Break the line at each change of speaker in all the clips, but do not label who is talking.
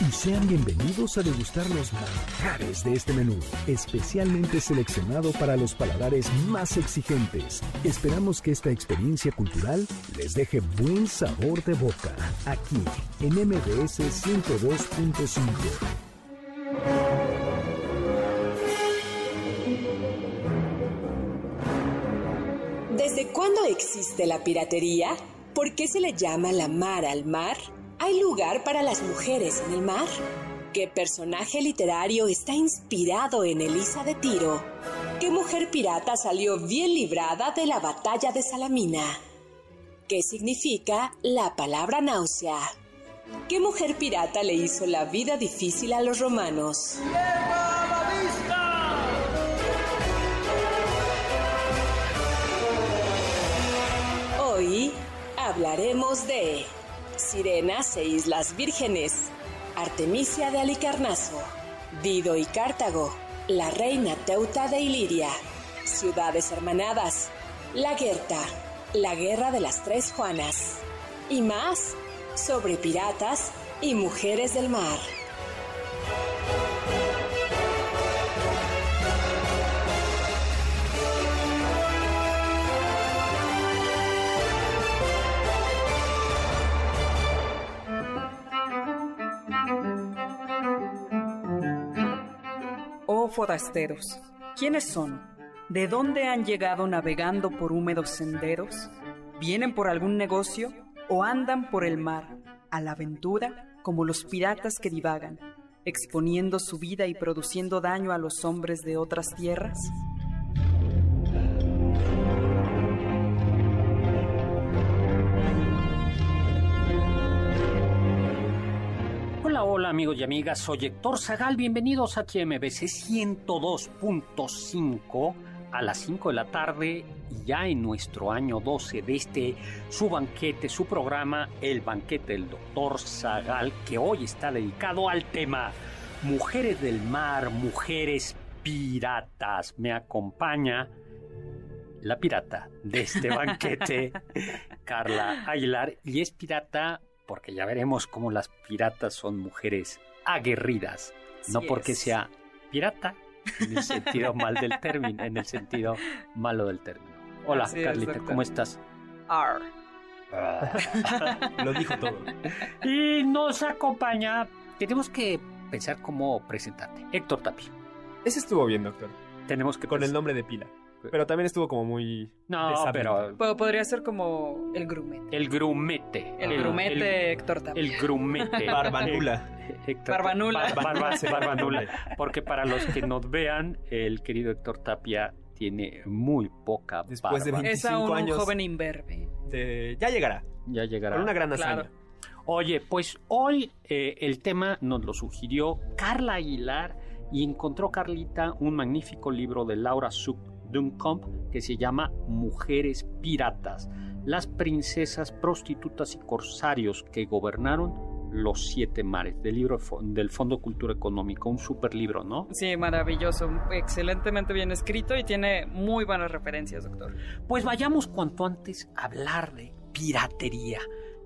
y sean bienvenidos a degustar los manjares de este menú, especialmente seleccionado para los paladares más exigentes. Esperamos que esta experiencia cultural les deje buen sabor de boca, aquí en MBS 102.5.
¿Desde cuándo existe la piratería? ¿Por qué se le llama la mar al mar? ¿Hay lugar para las mujeres en el mar? ¿Qué personaje literario está inspirado en Elisa de Tiro? ¿Qué mujer pirata salió bien librada de la batalla de Salamina? ¿Qué significa la palabra náusea? ¿Qué mujer pirata le hizo la vida difícil a los romanos? Hoy hablaremos de Sirenas e Islas Vírgenes, Artemisia de Alicarnaso, Dido y Cartago, la reina Teuta de Iliria, ciudades hermanadas, la Guerta, la guerra de las tres Juanas. Y más sobre piratas y mujeres del mar.
Forasteros, ¿quiénes son? ¿De dónde han llegado navegando por húmedos senderos? ¿Vienen por algún negocio o andan por el mar, a la aventura como los piratas que divagan, exponiendo su vida y produciendo daño a los hombres de otras tierras?
Hola, hola amigos y amigas, soy Héctor Zagal, bienvenidos a TMBC 102.5 a las 5 de la tarde, ya en nuestro año 12 de este su banquete, su programa, el banquete del doctor Zagal, que hoy está dedicado al tema Mujeres del Mar, Mujeres Piratas. Me acompaña la pirata de este banquete, Carla Aguilar, y es pirata porque ya veremos cómo las piratas son mujeres aguerridas, no porque
es.
sea pirata en el sentido mal del término, en el sentido malo del término. Hola,
Así
Carlita. ¿cómo estás?
Ar.
Lo dijo todo.
Y nos acompaña, tenemos que pensar cómo presentarte. Héctor Tapia.
Ese estuvo bien, doctor.
Tenemos que
Con el nombre de pila. Pero también estuvo como muy...
No, pero
Po- Podría ser como el grumete.
el grumete.
El, grumete
El,
Héctor Tapia.
el grumete.
Barbanula.
Héctor-
Barbanula.
Bar- barba- barbanula. Porque para los que nos vean, el querido Héctor Tapia tiene muy poca
Después de
barba.
20
es aún
25
un joven imberbe.
de- Ya llegará.
Ya llegará.
Con una gran
Claro.
hazaña.
Oye, pues hoy eh, el tema nos lo sugirió Carla Aguilar y encontró Carlita un magnífico libro de Laura Suk Duncombe que se llama Mujeres Piratas, las princesas prostitutas y corsarios que gobernaron los siete mares, del libro del Fondo Cultura Económica, un super libro, ¿no?
Sí, maravilloso. Excelentemente bien escrito y tiene muy buenas referencias, doctor.
Pues vayamos cuanto antes a hablar de piratería.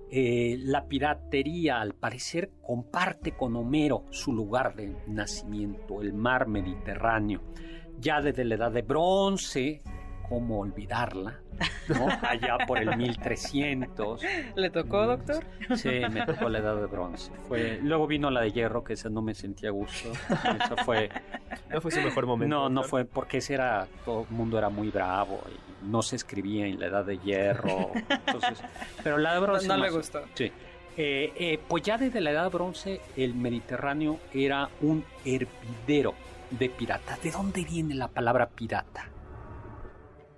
Eh, la piratería, al parecer, comparte con Homero su lugar de nacimiento, el mar Mediterráneo. Ya desde la edad de bronce, cómo olvidarla, ¿no? Allá por el 1300.
¿Le tocó, doctor?
Sí, me tocó la edad de bronce. Fue, luego vino la de hierro, que esa no me sentía a gusto. Esa fue,
No fue su mejor momento.
no, no fue porque ese era, todo el mundo era muy bravo y no se escribía en la edad de hierro. Entonces, pero la de
No,
bronce
no le
más-
gustó.
Sí. Eh, eh, pues ya desde la edad de bronce el Mediterráneo era un hervidero de piratas. ¿De dónde viene la palabra pirata?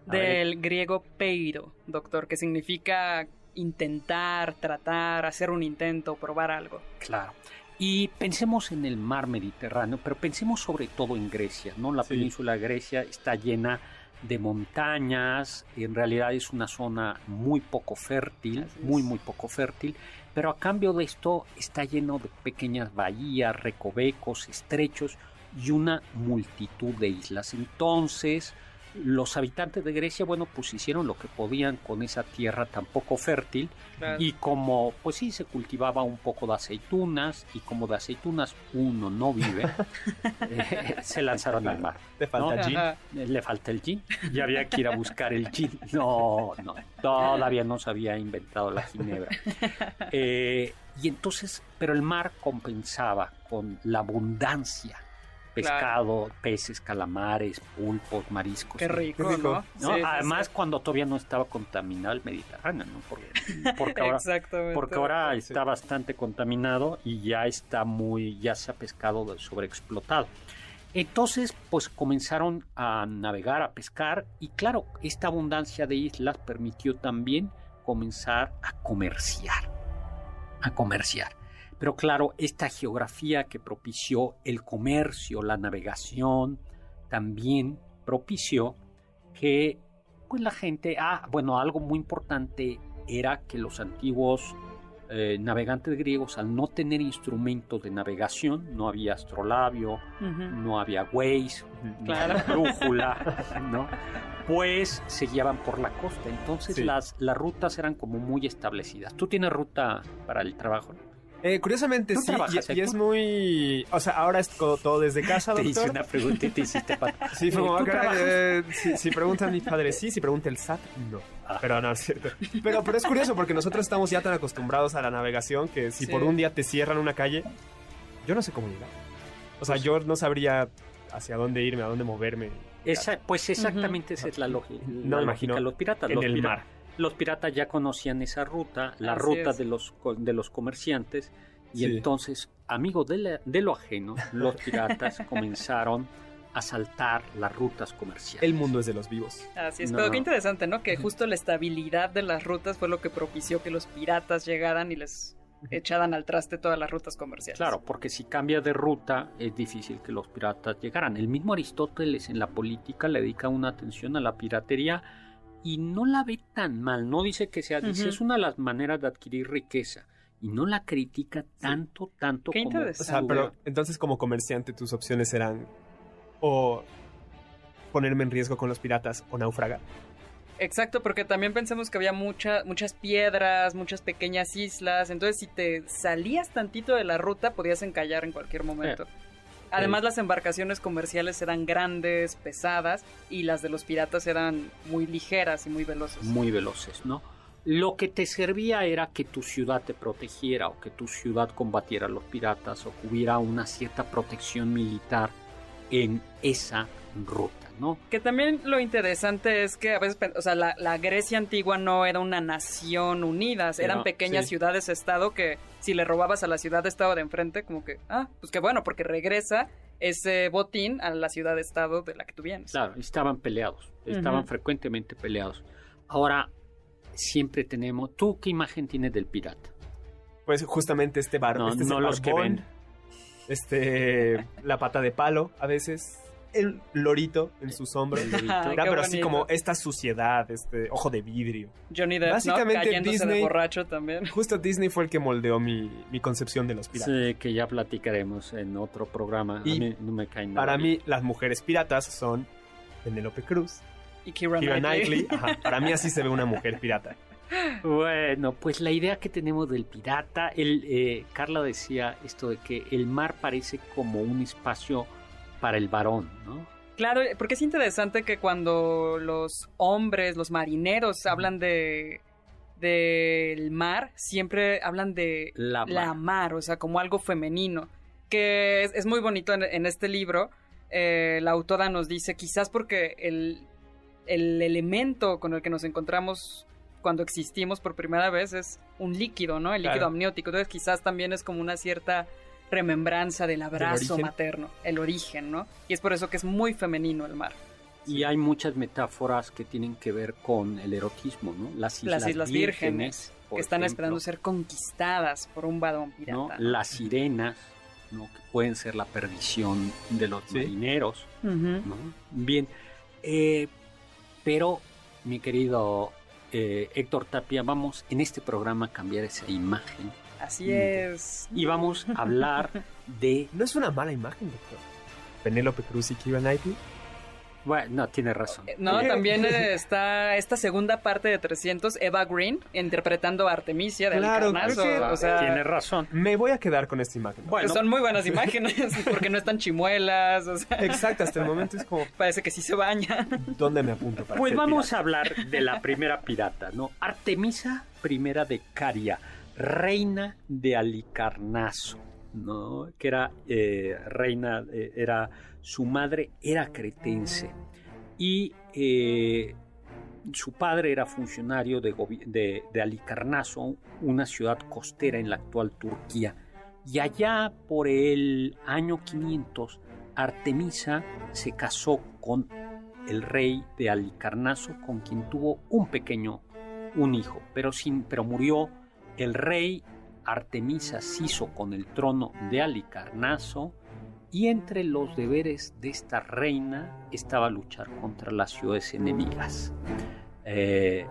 A ver,
Del griego peiro, doctor, que significa intentar, tratar, hacer un intento, probar algo.
Claro. Y pensemos en el mar Mediterráneo, pero pensemos sobre todo en Grecia, ¿no? La
Sí.
península de Grecia está llena de montañas, en realidad es una zona muy poco fértil, muy, muy poco fértil, pero a cambio de esto está lleno de pequeñas bahías, recovecos, estrechos y una multitud de islas. Entonces, los habitantes de Grecia, bueno, pues hicieron lo que podían con esa tierra tan poco fértil
Claro.
y como, pues sí, se cultivaba un poco de aceitunas y como de aceitunas uno no vive, eh, se lanzaron al mar.
Te falta
No.
gin.
Ajá.
Le falta el gin y había que ir a buscar el gin. No, no, todavía no se había inventado la ginebra. Eh, y entonces, pero el mar compensaba con la abundancia. Pescado, peces, calamares, pulpos, mariscos.
Qué rico. ¿no?
¿no?
Sí, sí,
Además,
sí.
cuando todavía no estaba contaminado el Mediterráneo, ¿no? Porque, porque ahora,
Exactamente.
porque ahora
Sí.
está bastante contaminado y ya está muy, ya se ha pescado sobreexplotado. Entonces, pues comenzaron a navegar, a pescar y claro, esta abundancia de islas permitió también comenzar a comerciar, a comerciar. Pero claro, esta geografía que propició el comercio, la navegación, también propició que pues la gente, ah, bueno, algo muy importante era que los antiguos eh, navegantes griegos, al no tener instrumentos de navegación, no había astrolabio, no había Waze, no había brújula, ¿no? Pues se guiaban por la costa. Entonces
Sí.
las, las rutas eran como muy establecidas. ¿Tú tienes ruta para el trabajo?
Eh, curiosamente
¿Tú
sí,
trabajas,
y, y es muy... O sea, ahora es todo, todo desde casa,
Te hice
doctor.
una pregunta y te hiciste para...
Sí, fue como,
¿Tú
"Ah,
trabajas?
eh, si, si preguntan mis padres sí, si pregunta el SAT, no.
Ah.
Pero no, es cierto. Pero, pero es curioso porque nosotros estamos ya tan acostumbrados a la navegación que si
Sí.
por un día te cierran una calle, yo no sé cómo llegar. O sea,
Pues-
yo no sabría hacia dónde irme, a dónde moverme.
Esa, pues exactamente esa es la, logi-
No
la lógica
imagino
los piratas.
en
los
el mar.
Los piratas ya conocían esa ruta, la
Así
ruta
es.
de los, co- de los comerciantes, y
Sí.
entonces, amigos de, la- de lo ajeno, los piratas comenzaron a saltar las rutas comerciales.
El mundo es de los vivos.
Así es,
No.
pero qué interesante, ¿no? Que justo la estabilidad de las rutas fue lo que propició que los piratas llegaran y les echaran al traste todas las rutas comerciales.
Claro, porque si cambia de ruta es difícil que los piratas llegaran. El mismo Aristóteles en la política le dedica una atención a la piratería y no la ve tan mal. No dice que sea, dice es una de las maneras de adquirir riqueza y no la critica tanto, tanto
Qué
como.
O sea, pero entonces como comerciante tus opciones eran o ponerme en riesgo con los piratas o naufragar.
Exacto, porque también pensemos que había mucha, muchas piedras, muchas pequeñas islas, entonces si te salías tantito de la ruta podías encallar en cualquier momento. Además las embarcaciones comerciales eran grandes, pesadas y las de los piratas eran muy ligeras y muy veloces.
muy veloces, ¿no? Lo que te servía era que tu ciudad te protegiera o que tu ciudad combatiera a los piratas o que hubiera una cierta protección militar en esa ruta, ¿no?
Que también lo interesante es que a veces, o sea, la, la Grecia antigua no era una nación unida, eran
Era-
pequeñas
sí.
ciudades-estado que si le robabas a la ciudad-estado de enfrente, como que, ah, pues qué bueno, porque regresa ese botín a la ciudad-estado de la que tú vienes.
Claro, estaban peleados, estaban frecuentemente peleados. Ahora, siempre tenemos... ¿Tú qué imagen tienes del pirata?
Pues justamente este bar,
No,
este es
no
el
los que ven.
este la pata de palo, a veces el lorito en sus hombros. Pero así como esta suciedad, este ojo de vidrio.
Johnny Depp,
Básicamente
¿no? Cayéndose de
Disney-
borracho también.
Justo Disney fue el que moldeó mi, mi concepción de los piratas.
Sí, que ya platicaremos en otro programa.
Y
a mí no me caen nada
Para
bien.
mí, las mujeres piratas son Penélope Cruz,
Y Keira Knightley.
Knightley. Ajá, para mí así se ve una mujer pirata.
Bueno, pues la idea que tenemos del pirata, el, eh, Carla decía esto de que el mar parece como un espacio para el varón, ¿no?
Claro, porque es interesante que cuando los hombres, los marineros hablan de del mar, siempre hablan de
La
la
mar.
mar, o sea, como algo femenino, que es, es muy bonito en, en este libro. eh, la autora nos dice, quizás porque el, el elemento con el que nos encontramos cuando existimos por primera vez es un líquido, ¿no? El líquido
Claro.
amniótico. Entonces quizás también es como una cierta remembranza del abrazo materno, el origen, ¿no? Y es por eso que es muy femenino el mar.
Y hay muchas metáforas que tienen que ver con el erotismo, ¿no? Las Islas,
Las Islas Vírgenes, que están
ejemplo,
esperando ser conquistadas por un varón pirata.
¿no?
¿no?
Las sirenas, ¿no? Que pueden ser la perdición de los
Sí.
marineros. ¿no? Bien, eh, pero mi querido eh, Héctor Tapia, vamos en este programa a cambiar esa imagen
Así es.
y vamos a hablar de...
No es una mala imagen, doctor. Penélope Cruz y Keira Knightley.
Bueno, no, tiene razón.
Eh, No,
Eh,
también está esta segunda parte de 300, Eva Green, interpretando a Artemisia de
Claro, que-
O sea,
Tiene razón.
Me voy a quedar con esta imagen.
Bueno,
son muy buenas imágenes, porque no están chimuelas, o sea,
Exacto, hasta el momento es como,
parece que sí se baña.
¿dónde me apunto para
Pues vamos
pirata?
a hablar de la primera pirata, ¿no? Artemisa primera de Caria, reina de Alicarnaso, ¿no? Que era eh, reina, eh, era su madre era cretense y eh, su padre era funcionario de, de, de Alicarnaso, una ciudad costera en la actual Turquía. Y allá por el año 500, Artemisa se casó con el rey de Alicarnaso, con quien tuvo un pequeño, un hijo, pero, sin, pero murió el rey. Artemisa se hizo con el trono de Alicarnaso y entre los deberes de esta reina estaba luchar contra las ciudades enemigas. Eh,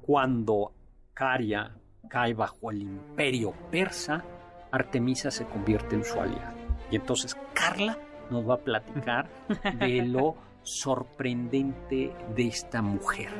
cuando Caria cae bajo el imperio persa, Artemisa se convierte en su aliada. Y entonces Carla nos va a platicar de lo sorprendente de esta mujer.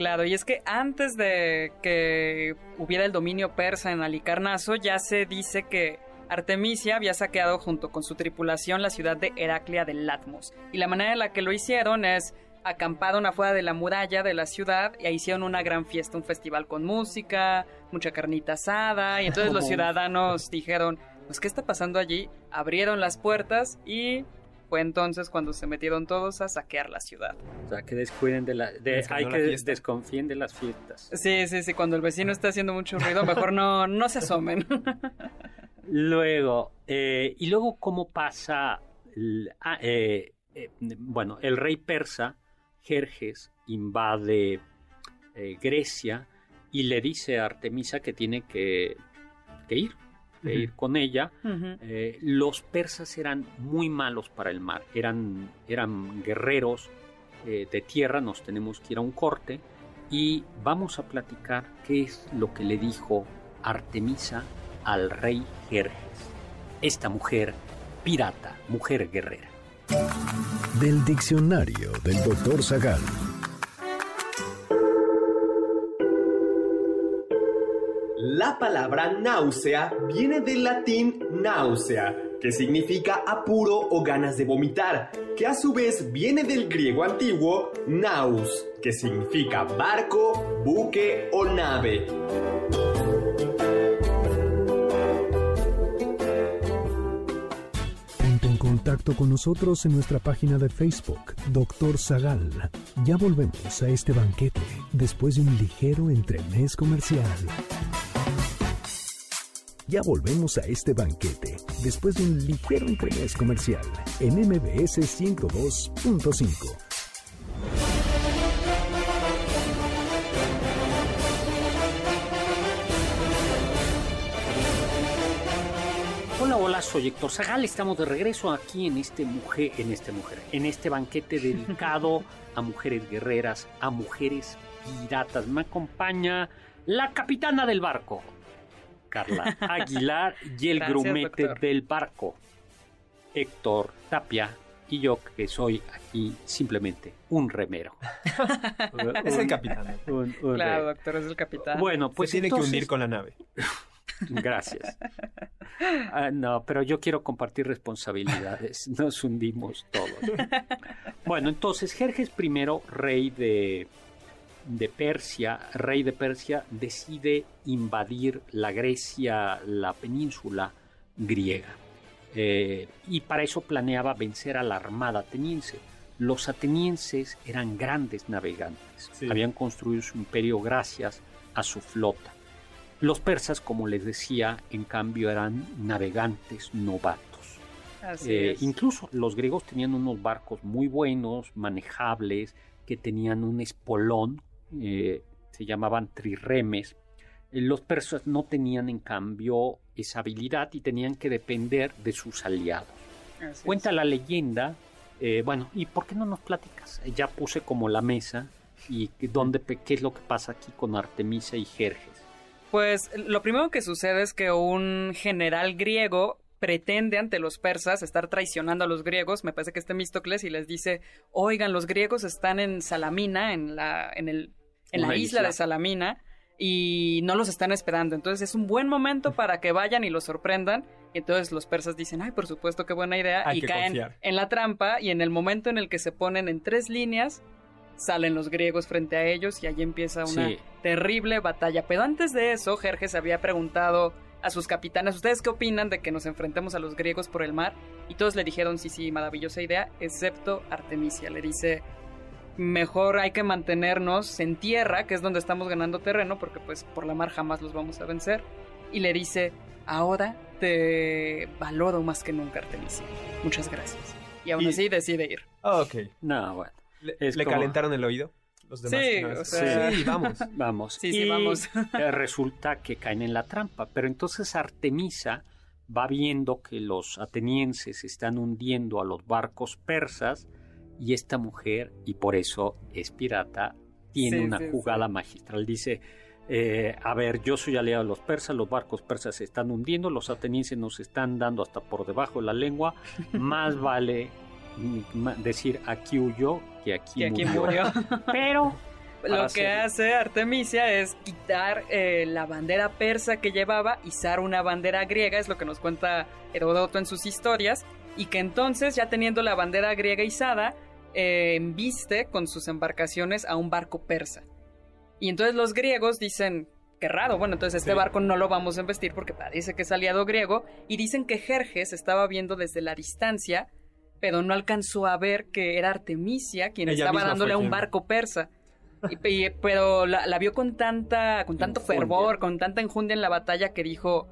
Claro, y es que antes de que hubiera el dominio persa en Alicarnaso, ya se dice que Artemisia había saqueado junto con su tripulación la ciudad de Heraclea del Latmos. Y la manera en la que lo hicieron es acamparon afuera de la muralla de la ciudad y hicieron una gran fiesta, un festival con música, mucha carnita asada, y entonces los ciudadanos dijeron, pues ¿qué está pasando allí? Abrieron las puertas y fue entonces cuando se metieron todos a saquear la ciudad.
O sea, que descuiden de la... de- hay
la
que desconfíen de las fiestas.
Sí, sí, sí, cuando el vecino está haciendo mucho ruido, mejor no, no se asomen.
Luego, eh, y luego cómo pasa, el- ah, eh, eh, bueno, el rey persa, Jerjes, invade eh, Grecia y le dice a Artemisa que tiene que, que ir,
Ujú.
ir con ella. Eh, los persas eran muy malos para el mar, eran, eran guerreros eh, de tierra, nos tenemos que ir a un corte y vamos a platicar qué es lo que le dijo Artemisa al rey Jerjes, esta mujer pirata, mujer guerrera.
Del diccionario del doctor Zagal.
La palabra náusea viene del latín náusea, que significa apuro o ganas de vomitar, que a su vez viene del griego antiguo naus, que significa barco, buque o nave.
Ponte en contacto con nosotros en nuestra página de Facebook, Doctor Zagal. Ya volvemos a este banquete después de un ligero entremés comercial. Ya volvemos a este banquete después de un ligero entremés comercial en MBS 102.5.
Hola, hola, soy Héctor Zagal. Estamos de regreso aquí en este mujer, en este mujer, en este banquete dedicado a mujeres guerreras, a mujeres piratas. Me acompaña la capitana del barco, Carla Aguilar, y el
Gracias,
grumete
doctor.
del barco, Héctor Tapia, y yo que soy aquí simplemente un remero.
Es el capitán.
un- un
Claro, doctor, es el capitán.
Bueno,
Pues
pues
tiene que hundir con la nave.
Gracias. Ah, no, pero yo quiero compartir responsabilidades. Nos hundimos todos. Bueno, entonces Jerjes I, rey de, de Persia, rey de Persia, decide invadir la Grecia, la península griega. Eh, y para eso planeaba vencer a la armada ateniense. Los atenienses eran grandes navegantes, habían construido su imperio gracias a su flota. Los persas, como les decía, en cambio eran navegantes novatos. Eh, incluso los griegos tenían unos barcos muy buenos, manejables, que tenían un espolón, eh, se llamaban trirremes. Eh, los persas no tenían, en cambio, esa habilidad y tenían que depender de sus aliados. Cuenta la leyenda, bueno, ¿y por qué no nos platicas? Ya puse como la mesa y dónde, qué es lo que pasa aquí con Artemisa y Jerjes.
Pues lo primero que sucede es que un general griego pretende ante los persas estar traicionando a los griegos, me parece que es Temístocles, y les dice, oigan, los griegos están en Salamina, en la, en el, en la isla, de Salamina, y no los están esperando. Entonces es un buen momento para que vayan y los sorprendan. Y entonces los persas dicen, ay, por supuesto, qué buena idea. y caen en la trampa y en el momento en el que se ponen en tres líneas, salen los griegos frente a ellos y allí empieza una terrible batalla. Pero antes de eso, Jerjes había preguntado a sus capitanes, ¿ustedes qué opinan de que nos enfrentemos a los griegos por el mar? Y todos le dijeron, sí, sí, maravillosa idea, excepto Artemisia. Le dice, mejor hay que mantenernos en tierra, que es donde estamos ganando terreno, porque pues por la mar jamás los vamos a vencer. Y le dice, ahora te valoro más que nunca, Artemisia. Muchas gracias. Y aún así decide ir.
ok.
No, bueno.
¿Le, calentaron el oído? Los demás
sí, o sea...
sí, vamos.
vamos.
Sí, sí, vamos.
resulta que caen en la trampa. Pero entonces Artemisa va viendo que los atenienses están hundiendo a los barcos persas y esta mujer, y por eso es pirata, tiene una jugada magistral. Dice, eh, a ver, yo soy aliado de los persas, los barcos persas se están hundiendo, los atenienses nos están dando hasta por debajo de la lengua, más vale decir aquí huyó que aquí,
murió.
Pero
lo que hace Artemisia es quitar eh, la bandera persa que llevaba, izar una bandera griega, es lo que nos cuenta Heródoto en sus historias, y que entonces, ya teniendo la bandera griega izada, eh, embiste con sus embarcaciones a un barco persa. Y entonces los griegos dicen, qué raro, bueno, entonces este barco no lo vamos a embestir porque parece que es aliado griego, y dicen que Jerjes estaba viendo desde la distancia pero no alcanzó a ver que era Artemisia quien estaba dándole a un barco persa. Y, pero la, vio con tanta, con tanto fervor, con tanta enjundia en la batalla que dijo,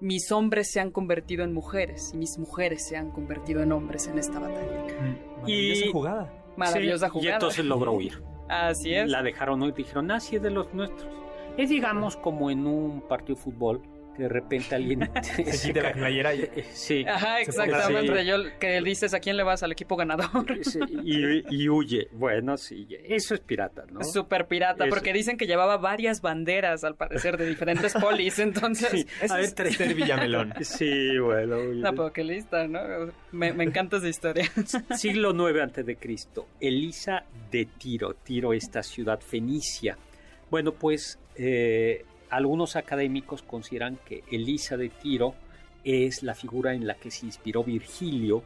mis hombres se han convertido en mujeres y mis mujeres se han convertido en hombres en esta batalla.
Mm, maravillosa jugada.
Maravillosa jugada.
Y entonces logró huir.
Así es.
La dejaron y dijeron, así es de los nuestros. Es digamos como en un partido de fútbol que de repente alguien
se quita la playera y...
sí.
Ajá exactamente yo que dices a quién le vas al equipo ganador
y, huye. Bueno sí eso es pirata no
súper pirata porque dicen que llevaba varias banderas al parecer de diferentes polis entonces sí,
es Ter Villamelón.
Sí bueno
no pero qué lista no me, me encanta esa historia.
Siglo 9 antes de Cristo Elisa de Tiro Tiro esta ciudad fenicia. Bueno pues eh, algunos académicos consideran que Elisa de Tiro es la figura en la que se inspiró Virgilio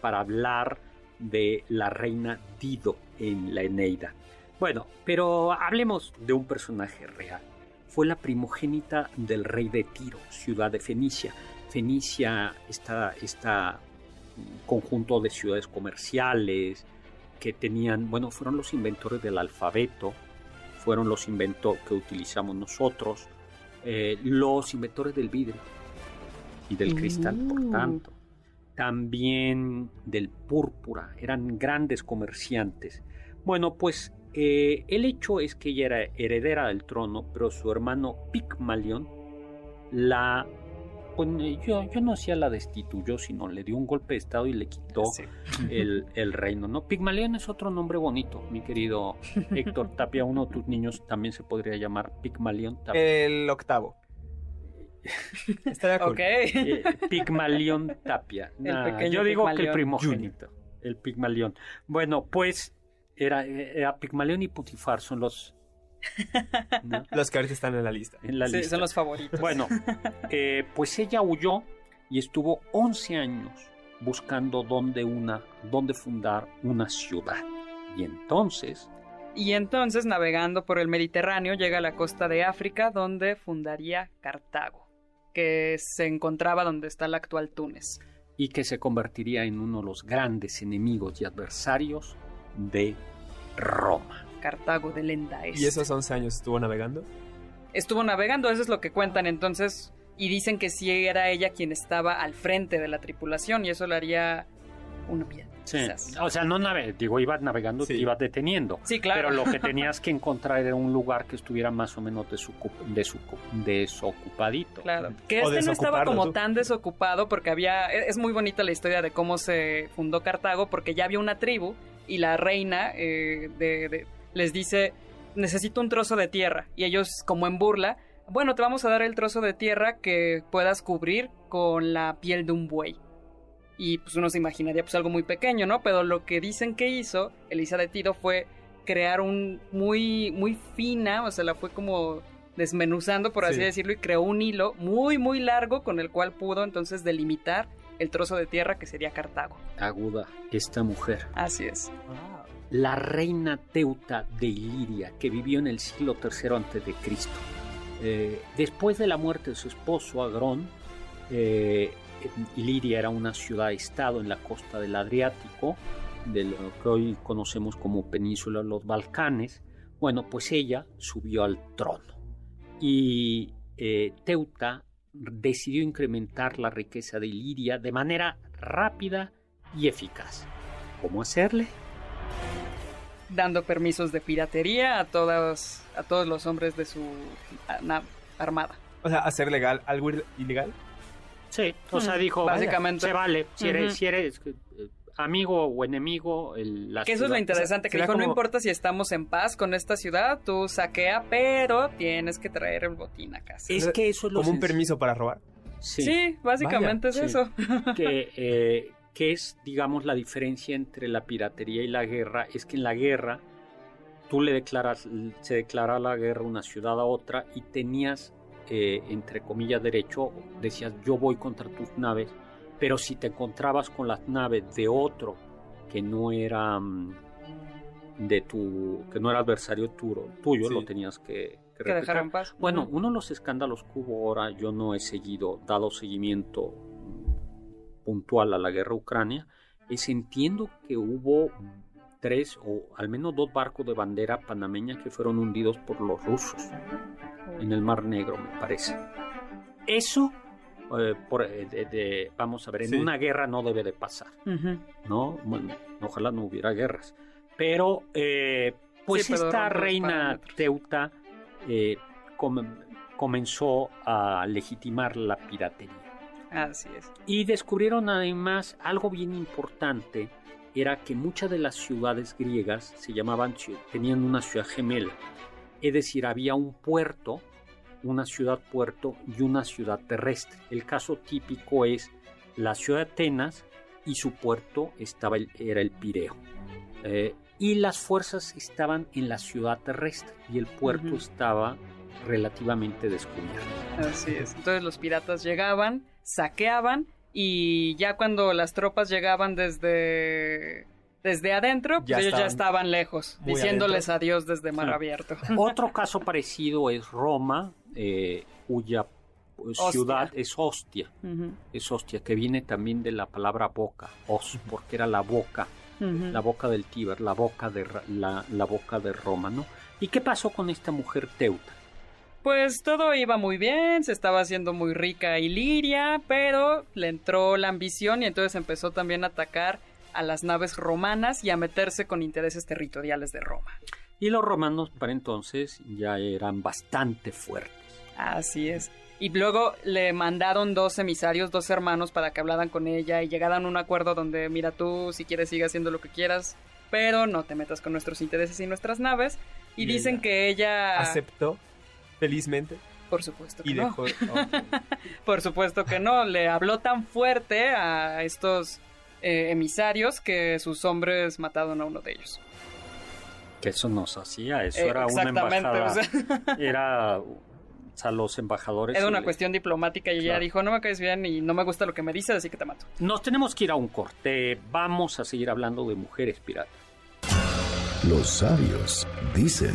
para hablar de la reina Dido en la Eneida. Bueno, pero hablemos de un personaje real. Fue la primogénita del rey de Tiro, ciudad de Fenicia. Fenicia está este conjunto de ciudades comerciales que tenían, bueno, fueron los inventores del alfabeto, fueron los inventos que utilizamos nosotros, eh, los inventores del vidrio y del cristal, por mm. tanto, también del púrpura, eran grandes comerciantes. Bueno, pues eh, el hecho es que ella era heredera del trono, pero su hermano Pigmalión la pues, yo, yo no hacía la destituyó, sino le dio un golpe de estado y le quitó el, el, reino, ¿no? Pigmalión es otro nombre bonito, mi querido Héctor Tapia. Uno de tus niños también se podría llamar Pigmalión
Tapia. El octavo.
Estaría cool.
Eh, Pigmalión Tapia. yo digo que el primogénito. El Pigmalión. Bueno, pues era, era Pigmalión y Putifar son los
Los que ahorita están en la lista.
En la
Sí,
lista.
son los favoritos.
Bueno, eh, pues ella huyó y estuvo 11 años buscando dónde, una, dónde fundar una ciudad. Y entonces,
Y entonces, navegando por el Mediterráneo, llega a la costa de África, donde fundaría Cartago, que se encontraba donde está el actual Túnez.
y que se convertiría en uno de los grandes enemigos y adversarios de Roma.
Cartago de Lenda
¿Y esos 11 años estuvo navegando?
Estuvo navegando, eso es lo que cuentan entonces, y dicen que sí era ella quien estaba al frente de la tripulación, y eso le haría una piedra.
Sí.
quizás.
O sea, no nave, digo, ibas navegando,
Sí.
te ibas deteniendo.
Sí, claro.
Pero lo que tenías que encontrar era un lugar que estuviera más o menos desocup- desocup- desocupadito.
Claro, que
O
este no estaba como
tú.
tan desocupado porque había, e, es muy bonita la historia de cómo se fundó Cartago porque ya había una tribu y la reina eh, de- de- les dice, necesito un trozo de tierra y ellos como en burla, bueno, te vamos a dar el trozo de tierra que puedas cubrir con la piel de un buey. Y pues uno se imaginaría pues algo muy pequeño, ¿no? Pero lo que dicen que hizo Elisa de Tiro fue crear un muy muy fina, o sea, la fue como desmenuzando por así
Sí.
decirlo y creó un hilo muy muy largo con el cual pudo entonces delimitar el trozo de tierra que sería Cartago.
Aguda, esta mujer.
Así es.
La reina Teuta de Iliria, que vivió en el siglo III Cristo. Eh, después de la muerte de su esposo Agrón, eh, Iliria era una ciudad-estado en la costa del Adriático, de lo que hoy conocemos como Península de los Balcanes. Bueno, pues ella subió al trono y eh, Teuta decidió incrementar la riqueza de Iliria de manera rápida y eficaz. ¿Cómo hacerle?
Dando permisos de piratería a todos a todos los hombres de su armada.
O sea, hacer legal algo ilegal.
Sí, o sea,
Mm,
dijo,
básicamente.
se vale, si eres,
Ujú.
si eres eh, amigo o enemigo, el, la
Que eso es lo interesante, que dijo, no importa si estamos en paz con esta ciudad, tú saquea, pero tienes que traer el botín a casa.
Es que eso es lo
Como un permiso para robar.
Sí,
Sí, básicamente
Vaya,
es
sí.
eso.
que, eh, que es, digamos, la diferencia entre la piratería y la guerra, es que en la guerra tú le declaras, se declara la guerra una ciudad a otra y tenías, eh, entre comillas, derecho, decías, yo voy contra tus naves, pero si te encontrabas con las naves de otro que no era mm, de tu, que no era adversario tuyo, tuyo
Sí.
lo tenías que, que
que dejar en paz.
Bueno, uno de los escándalos que hubo ahora, yo no he seguido, dado seguimiento puntual a la guerra ucrania, es entiendo que hubo tres o al menos dos barcos de bandera panameña que fueron hundidos por los rusos en el Mar Negro, me parece. Eso, eh, por, eh, de- de- vamos a ver, en
Sí.
una guerra no debe de pasar. ¿no? Bueno, ojalá no hubiera guerras. Pero, eh, pues
Sí, pero
esta reina. Teuta eh, com- comenzó a legitimar la piratería.
Así es.
Y descubrieron además algo bien importante, era que muchas de las ciudades griegas se llamaban, tenían una ciudad gemela. Es decir, había un puerto, una ciudad puerto y una ciudad terrestre. El caso típico es la ciudad de Atenas y su puerto estaba el- era el Pireo. Eh, y las fuerzas estaban en la ciudad terrestre y el puerto
Ujú.
estaba relativamente descubierto.
Así es. Entonces los piratas llegaban, saqueaban y ya cuando las tropas llegaban desde desde adentro, pues
Ya
ellos ya
estaban
lejos, diciéndoles adiós desde mar
Sí.
abierto.
Otro caso parecido es Roma, eh, cuya pues,
Ostia.
ciudad es Ostia.
Ujú,
Es Ostia, que viene también de la palabra boca, os, porque era la boca, la boca del Tíber, la boca de, Ra- la, la boca de Roma, ¿no? ¿Y qué pasó con esta mujer Teuta?
Pues todo iba muy bien, se estaba haciendo muy rica Iliria, pero le entró la ambición y entonces empezó también a atacar a las naves romanas y a meterse con intereses territoriales de Roma.
Y los romanos para entonces ya eran bastante fuertes.
Así es. Y luego le mandaron dos emisarios, dos hermanos, para que hablaran con ella y llegaran a un acuerdo donde, mira tú, si quieres sigue haciendo lo que quieras, pero no te metas con nuestros intereses y nuestras naves. Y,
Y
dicen
ella
que ella...
Aceptó felizmente
Por supuesto que
y
no.
dejó.
Por supuesto que no. Le habló tan fuerte a estos eh, emisarios que sus hombres mataron a uno de ellos.
Que eso nos hacía, eso
Eh,
era una
exactamente,
embajada.
o sea.
Era, o sea, los embajadores.
Era una
le-
cuestión diplomática y ella dijo, no me caes bien y no me gusta lo que me dices, así que te mato.
Nos tenemos que ir a un corte. Vamos a seguir hablando de mujeres piratas.
Los sabios dicen.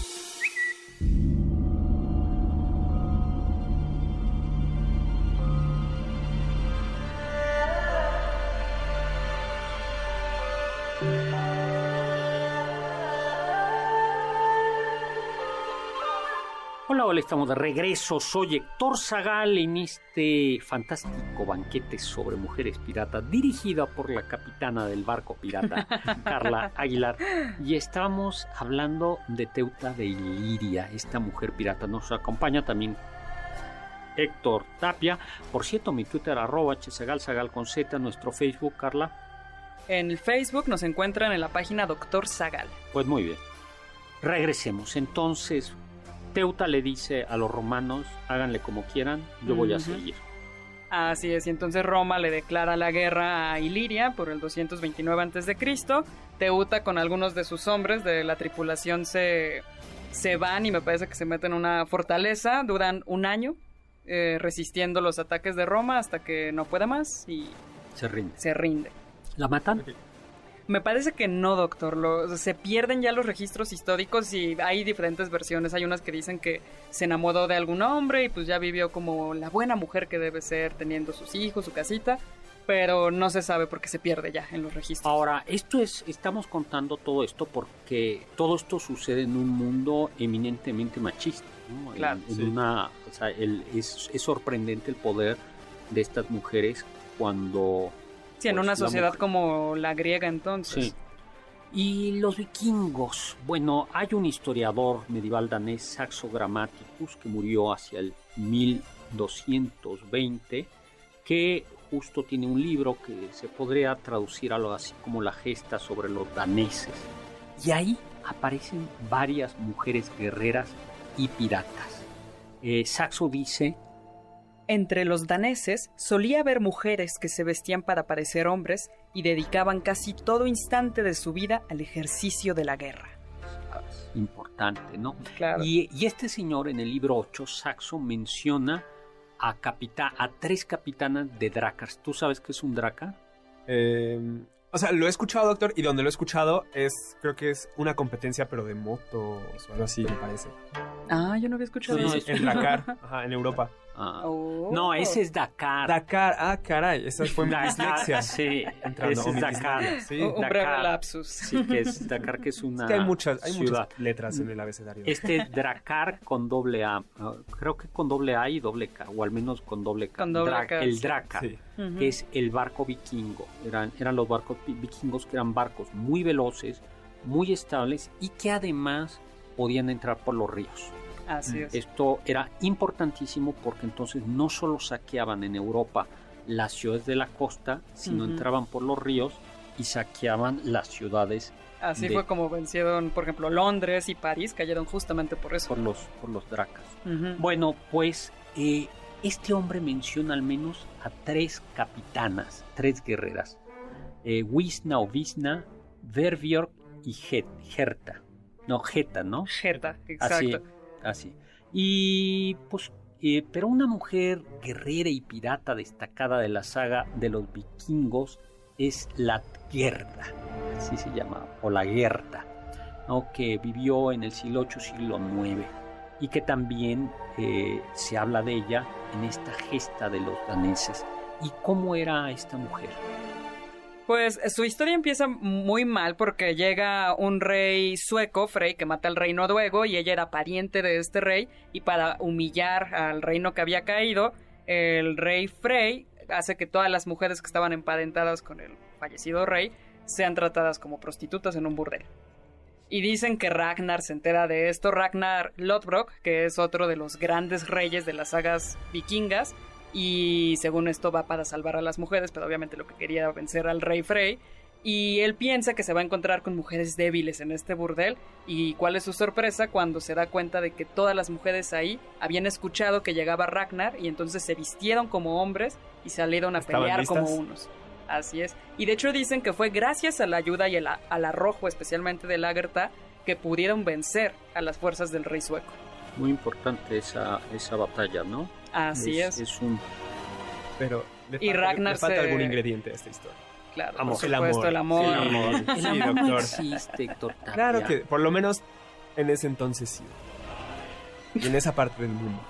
Estamos de regreso. Soy Héctor Zagal en este fantástico banquete sobre mujeres piratas, dirigida por la capitana del barco pirata, Carla Aguilar. Y estamos hablando de Teuta de Iliria, esta mujer pirata. Nos acompaña también Héctor Tapia. Por cierto, mi Twitter, arroba hzagal, zagal con z, nuestro Facebook, Carla.
En el Facebook nos encuentran en la página Doctor Zagal.
Pues muy bien. Regresemos. Entonces, Teuta le dice a los romanos, háganle como quieran, yo voy a seguir.
Así es, y entonces Roma le declara la guerra a Iliria por el 229 a.C. Teuta con algunos de sus hombres de la tripulación se, se van y me parece que se meten en una fortaleza, duran un año eh, resistiendo los ataques de Roma hasta que no puede más y
Se rinde.
se rinde.
¿La matan?
Me parece que no, doctor. Lo- se pierden ya los registros históricos y hay diferentes versiones. Hay unas que dicen que se enamoró de algún hombre y pues ya vivió como la buena mujer que debe ser teniendo sus hijos, su casita. Pero no se sabe porque se pierde ya en los registros.
Ahora, esto es, estamos contando todo esto porque todo esto sucede en un mundo eminentemente machista. ¿no? En-
Claro,
en,
sí.
una, o sea, el- es, es sorprendente el poder de estas mujeres cuando
sí, en
pues,
una sociedad como la griega entonces.
Sí. Y los vikingos, bueno, hay un historiador medieval danés, Saxo Grammaticus, que murió hacia el 1220, que justo tiene un libro que se podría traducir algo así como la gesta sobre los daneses. Y ahí aparecen varias mujeres guerreras y piratas. Eh, Saxo dice
Entre los daneses solía haber mujeres que se vestían para parecer hombres y dedicaban casi todo instante de su vida al ejercicio de la guerra.
importante, ¿no?
Claro.
Y, y este señor en el libro 8, Saxo, menciona a, capita- a tres capitanas de dracars. ¿Tú sabes qué es un draca?
Eh, o sea, lo he escuchado, doctor, y donde lo he escuchado es, creo que es una competencia, pero de motos o algo así, me parece.
Ah, yo no había escuchado
Sí,
eso.
sí,
en Dakar, ajá, en Europa.
Ah,
Oh.
No, ese es Dakar.
Dakar, ah, caray, esa fue mi
Dakar,
dislexia.
sí,
Entrando,
ese es Dakar.
sí.
Un- breve
Dakar.
lapsus.
Sí, que es Dakar, que es una
Es que hay muchas, hay
ciudad.
muchas letras en el abecedario.
Este Dracar con doble A, ah, creo que con doble A y doble K, o al menos con doble K.
Con doble
Dra-
K,
El. Dracar.
Sí.
Que es el barco vikingo. Eran, eran los barcos vi- vikingos que eran barcos muy veloces, muy estables y que además podían entrar por los ríos.
Así es.
Esto era importantísimo porque entonces no solo saqueaban en Europa las ciudades de la costa, sino entraban por los ríos y saqueaban las ciudades
Así
de-
fue como vencieron, por ejemplo, Londres y París, cayeron justamente por eso.
por los, por los dracas. Bueno, pues eh, este hombre menciona al menos a tres capitanas, tres guerreras. Eh, Wisna o Visna, Verbjörk y Herta. No, Geta, ¿no? Así,
exacto.
así. Y pues, eh, pero una mujer guerrera y pirata destacada de la saga de los vikingos es la Gerda, así se llama, o la Gerda, ¿no? que vivió en el siglo VIII, siglo IX, y que también eh, se habla de ella en esta gesta de los daneses. ¿Y cómo era esta mujer?
Pues su historia empieza muy mal porque llega un rey sueco, Frey, que mata al rey noruego y ella era pariente de este rey y para humillar al reino que había caído, el rey Frey hace que todas las mujeres que estaban emparentadas con el fallecido rey sean tratadas como prostitutas en un burdel. Y dicen que Ragnar se entera de esto. Ragnar Lodbrok, que es otro de los grandes reyes de las sagas vikingas. Y según esto va para salvar a las mujeres, pero obviamente lo que quería era vencer al rey Frey. Y él piensa que se va a encontrar con mujeres débiles en este burdel. Y cuál es su sorpresa cuando se da cuenta de que todas las mujeres ahí habían escuchado que llegaba Ragnar y entonces se vistieron como hombres y salieron a
¿Estaban
pelear
listas?
como unos. Así es. Y de hecho dicen que fue gracias a la ayuda y el al arrojo, especialmente de Lagertha, que pudieron vencer a las fuerzas del rey sueco.
Muy importante esa, esa batalla, ¿no?
Así es.
Es un
Pero le
Y
falta,
Ragnar
le falta
se-
algún ingrediente a esta historia.
Claro,
Amor.
por
El
supuesto,
amor.
el amor.
Sí, amor.
El
Sí,
amor no
doctor.
existe, Héctor Tapia.
Claro que, por lo menos en ese entonces sí. Y en esa parte del mundo.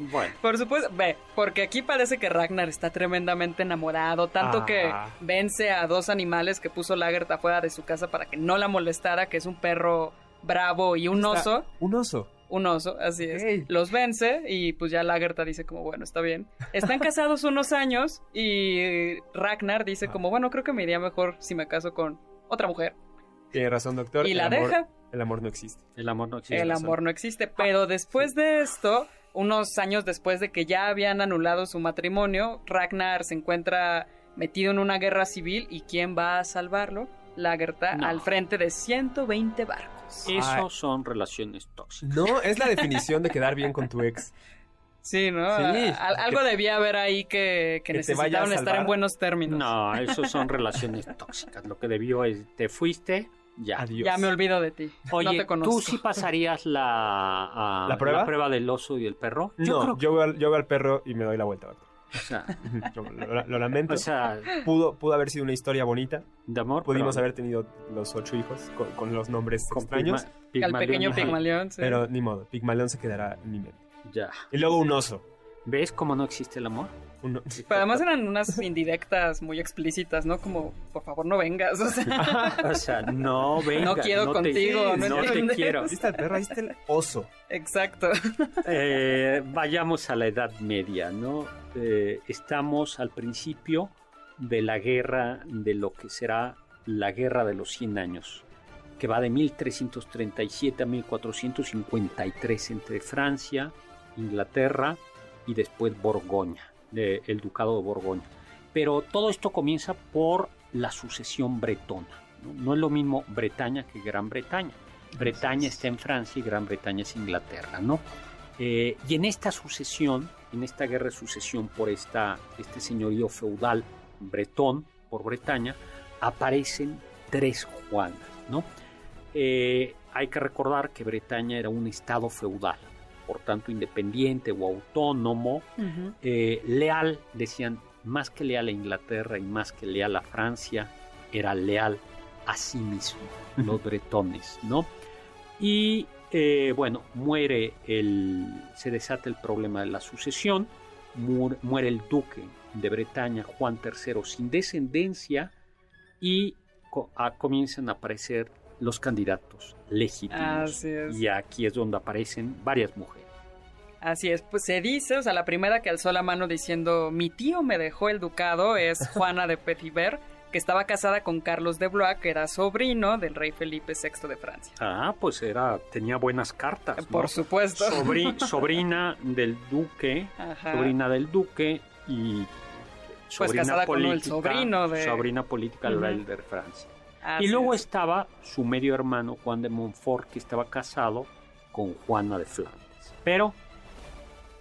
Bueno,
Por supuesto, ve, porque aquí parece que Ragnar está tremendamente enamorado, tanto
Ah.
que vence a dos animales que puso Lagertha fuera de su casa para que no la molestara, que es un perro bravo y un
Está-
oso.
Un oso.
Un oso, así es. Los vence y pues ya Lagertha dice como, bueno, está bien. Están casados unos años y Ragnar dice
Ah.
como, bueno, creo que me iría mejor si me caso con otra mujer.
Tiene razón, doctor.
Y
El
la
amor-
deja.
El amor no existe.
el amor no existe.
El
razón.
amor no existe. Pero después de esto, unos años después de que ya habían anulado su matrimonio, Ragnar se encuentra metido en una guerra civil y ¿quién va a salvarlo? Lagertha
No.
al frente de 120 barcos.
Eso
Ay.
son relaciones tóxicas.
No, es la definición de quedar bien con tu ex.
Sí, ¿no?
Sí.
Al- algo debía haber ahí que, que
Que
necesitaban estar en buenos términos.
No, eso son relaciones tóxicas. Lo que debió es, te fuiste, ya.
Adiós.
Ya me olvido de ti.
Oye,
no te conozco.
¿tú sí pasarías la, a-
¿La prueba?
del oso y el perro?
No,
creo
yo, veo al, yo veo al perro y me doy la vuelta,
o sea,
Yo lo, lo lamento.
o sea,
pudo, pudo haber sido una historia bonita.
de amor.
Pudimos
pero
haber tenido los ocho hijos con, con los nombres
con
extraños.
Pigma-
Al pequeño. Pigmalión, sí.
Pero ni modo, Pigmalión se quedará en mi mente.
Ya.
Y luego un oso.
¿Ves cómo no existe el amor?
Uno-
Pero además eran unas indirectas muy explícitas, ¿no? Como, por favor, no vengas. O sea,
O sea, no venga.
No quiero
te-
contigo,
no
no te quiero.
Ahí está el perro, ahí está el oso.
exacto.
Eh, vayamos a la Edad Media, ¿no? Eh, estamos al principio de la guerra, de lo que será la Guerra de los 100 Años, que va de 1337 a 1453 entre Francia, Inglaterra y después Borgoña, de- el Ducado de Borgoña. Pero todo esto comienza por la sucesión bretona. No, No es lo mismo Bretaña que Gran Bretaña. Bretaña está en Francia y Gran Bretaña es Inglaterra, ¿no? Eh, y en esta sucesión, en esta guerra de sucesión por esta, este señorío feudal bretón, por Bretaña, aparecen tres Juanas, ¿no? Eh, hay que recordar que Bretaña era un estado feudal, por tanto independiente o autónomo, eh, leal, decían, más que leal a Inglaterra y más que leal a Francia, era leal a sí mismo, los bretones, ¿no? Y eh, bueno, muere el, se desata el problema de la sucesión, mu- muere el duque de Bretaña, Juan III, sin descendencia, y co- a- comienzan a aparecer los candidatos legítimos.
Así es.
Y aquí es donde aparecen varias mujeres.
Así es, pues se dice, o sea, la primera que alzó la mano diciendo mi tío me dejó el ducado es Juana de Petitbert, que estaba casada con Carlos de Blois, que era sobrino del rey Felipe VI de Francia.
Ah, pues era, tenía buenas cartas. ¿no?
Por supuesto.
Sobri- sobrina del duque,
Ajá.
sobrina del duque y
Pues casada con el sobrino de-
sobrina política del rey de Francia. Y luego
es.
estaba su medio hermano Juan de Montfort que estaba casado con Juana de Flandes. Pero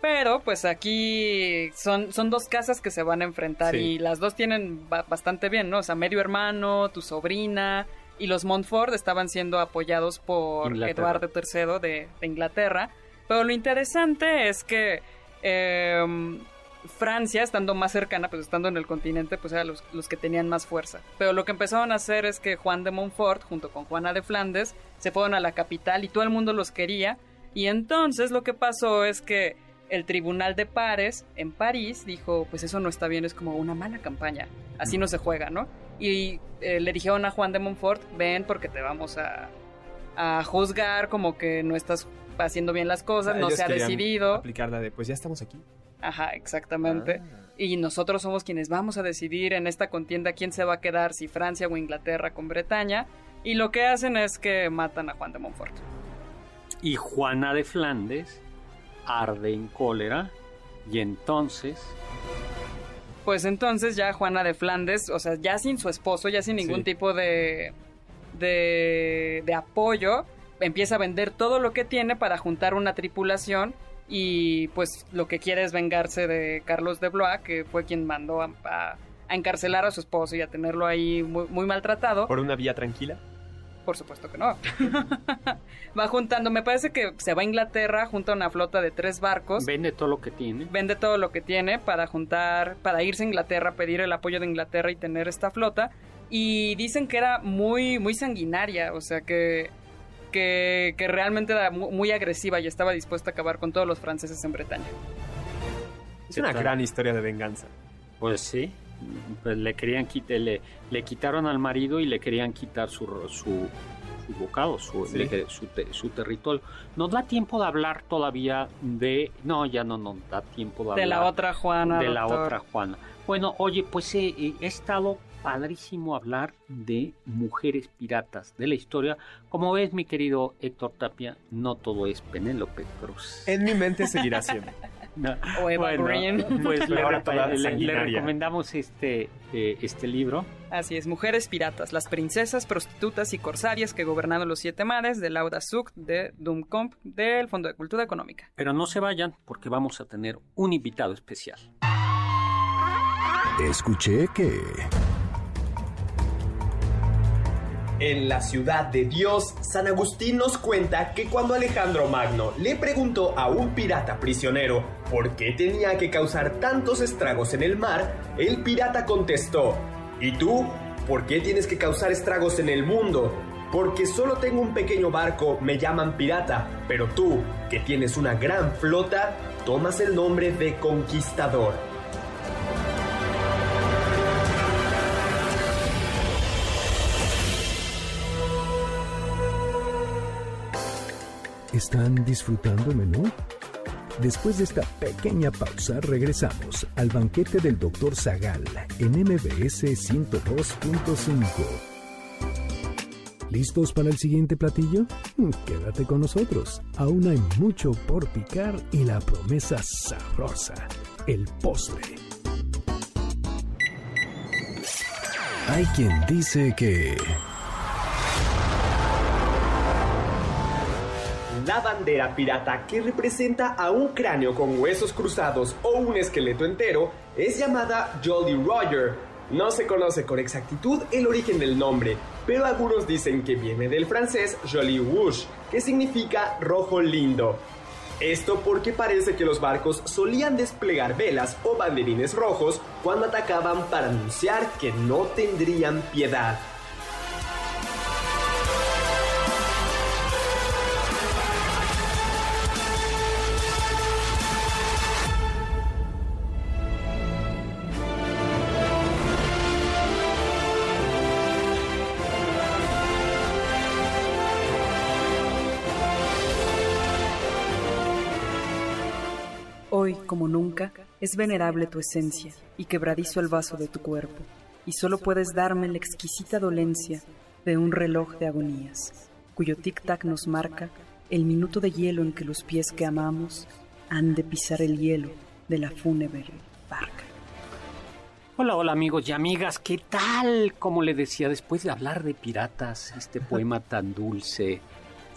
Pero pues aquí son, son dos casas que se van a enfrentar
Sí.
y las dos tienen ba- bastante bien, ¿no? O sea, medio hermano, tu sobrina y los Montfort estaban siendo apoyados por
Inglaterra.
Eduardo III de, de Inglaterra. Pero lo interesante es que em, Francia, estando más cercana, pues estando en el continente, pues eran los, los que tenían más fuerza. Pero lo que empezaron a hacer es que Juan de Montfort, junto con Juana de Flandes, se fueron a la capital y todo el mundo los quería. Y entonces lo que pasó es que el Tribunal de Pares en París dijo, pues eso no está bien, es como una mala campaña, así no se juega, ¿no? y eh, le dijeron a Juan de Montfort, ven porque te vamos a, a juzgar como que no estás haciendo bien las cosas, no se ha decidido.
Aplicar la de, pues ya estamos aquí.
Ajá, exactamente. Ah. Y nosotros somos quienes vamos a decidir en esta contienda quién se va a quedar, si Francia o Inglaterra con Bretaña. Y lo que hacen es que matan a Juan de Montfort.
Y Juana de Flandes arde en cólera y entonces...
Pues entonces ya Juana de Flandes, o sea, ya sin su esposo, ya sin ningún tipo de, de, de apoyo, empieza a vender todo lo que tiene para juntar una tripulación y pues lo que quiere es vengarse de Carlos de Blois, que fue quien mandó a, encarcelar a su esposo y a tenerlo ahí muy, maltratado.
¿Por una vía tranquila?
Por supuesto que no. va juntando, me parece que se va a Inglaterra, junta una flota de tres barcos.
Vende todo lo que tiene.
Vende todo lo que tiene para juntar, para irse a Inglaterra, pedir el apoyo de Inglaterra y tener esta flota. Y dicen que era muy, muy sanguinaria, o sea que que, realmente era muy agresiva y estaba dispuesta a acabar con todos los franceses en Bretaña.
Es una gran historia de venganza.
Pues sí, pues le querían le, le quitaron al marido y le querían quitar su, su, bocado, su, su, territorio. Nos da tiempo de hablar todavía de... No, ya no nos da tiempo de hablar.
De la otra Juana.
De la otra Juana. Bueno, oye, pues he estado padrísimo hablar de mujeres piratas de la historia. Como ves, mi querido Héctor Tapia, no todo es Penélope Cruz.
En mi mente seguirá siendo.
o Eva Green.
Pues le, recomendamos este, eh, este libro.
Así es, Mujeres Piratas, las princesas, prostitutas y corsarias que gobernaron los siete mares, de Lauda Suk, de Dumcomp, del Fondo de Cultura Económica.
Pero no se vayan porque vamos a tener un invitado especial.
Escuché que...
En la ciudad de Dios, San Agustín nos cuenta que cuando Alejandro Magno le preguntó a un pirata prisionero por qué tenía que causar tantos estragos en el mar, el pirata contestó, ¿y tú? ¿Por qué tienes que causar estragos en el mundo? Porque solo tengo un pequeño barco, me llaman pirata, pero tú, que tienes una gran flota, tomas el nombre de conquistador.
¿Están disfrutando el menú? Después de esta pequeña pausa, regresamos al banquete del Dr. Zagal en MBS 102.5. ¿Listos para el siguiente platillo? Quédate con nosotros. Aún hay mucho por picar y la promesa sabrosa, el postre. Hay quien dice que...
La bandera pirata, que representa a un cráneo con huesos cruzados o un esqueleto entero, es llamada Jolly Roger. No se conoce con exactitud el origen del nombre, pero algunos dicen que viene del francés Jolly Rouge, que significa rojo lindo. Esto porque parece que los barcos solían desplegar velas o banderines rojos cuando atacaban para anunciar que no tendrían piedad.
Como nunca, es venerable tu esencia y quebradizo el vaso de tu cuerpo, y solo puedes darme la exquisita dolencia de un reloj de agonías, cuyo tic-tac nos marca el minuto de hielo en que los pies que amamos han de pisar el hielo de la fúnebre barca.
Hola, hola amigos y amigas, ¿qué tal? Como le decía, después de hablar de piratas, este poema tan dulce,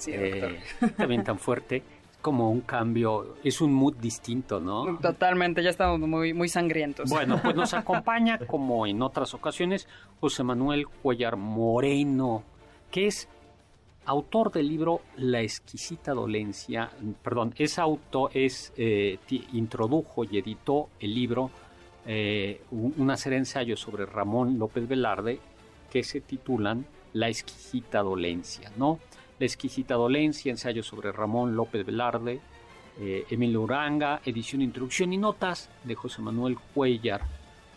eh, también tan fuerte, como un cambio, es un mood distinto, ¿no?
Totalmente, ya estamos muy, muy sangrientos.
Bueno, pues nos acompaña, como en otras ocasiones, José Manuel Cuellar Moreno, que es autor del libro La exquisita dolencia, perdón, es autor, es, eh, introdujo y editó el libro, eh, una serie de ensayos sobre Ramón López Velarde, que se titulan La exquisita dolencia, ¿no? La exquisita dolencia, ensayo sobre Ramón López Velarde, eh, Emilio Uranga, edición, introducción y notas de José Manuel Cuellar,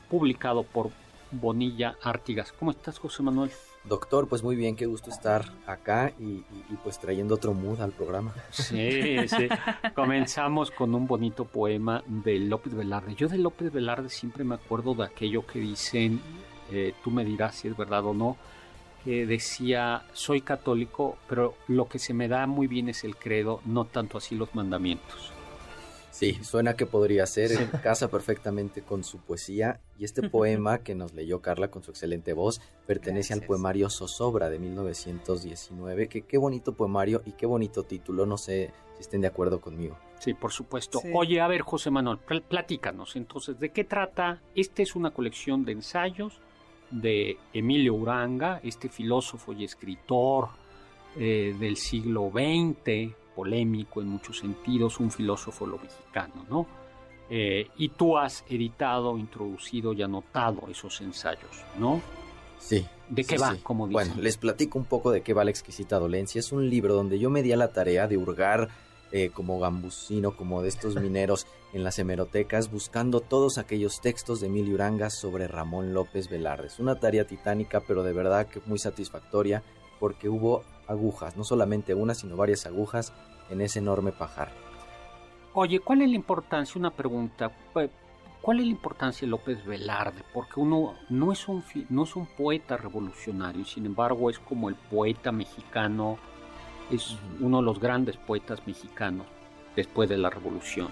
publicado por Bonilla Artigas. ¿Cómo estás, José Manuel?
Doctor, pues muy bien, qué gusto estar acá y, pues trayendo otro mood al programa.
Sí, sí. Comenzamos con un bonito poema de López Velarde. Yo de López Velarde siempre me acuerdo de aquello que dicen, eh, tú me dirás si es verdad o no, que decía, soy católico, pero lo que se me da muy bien es el credo, no tanto así los mandamientos.
Sí, suena que podría ser, casa perfectamente con su poesía y este poema que nos leyó Carla con su excelente voz pertenece al poemario Zozobra de 1919, que qué bonito poemario y qué bonito título, no sé si estén de acuerdo conmigo.
Sí, por supuesto. Oye, a ver, José Manuel, platícanos entonces, ¿de qué trata? Esta es una colección de ensayos de Emilio Uranga, este filósofo y escritor eh, del siglo XX, polémico en muchos sentidos, un filósofo lo mexicano, ¿no? Eh, y tú has editado, introducido y anotado esos ensayos, ¿no?
Sí.
¿De qué va? Como
Bueno, les platico un poco de qué va la exquisita dolencia. Es un libro donde yo me di a la tarea de hurgar eh, como gambusino, como de estos mineros en las hemerotecas, buscando todos aquellos textos de Emilio Uranga sobre Ramón López Velarde. Es una tarea titánica, pero de verdad que muy satisfactoria, porque hubo agujas, no solamente una, sino varias agujas en ese enorme pajar.
Oye, ¿cuál es la importancia? Una pregunta. ¿Cuál es la importancia de López Velarde? Porque uno no es un, no es un poeta revolucionario, sin embargo es como el poeta mexicano, es uno de los grandes poetas mexicanos después de la revolución.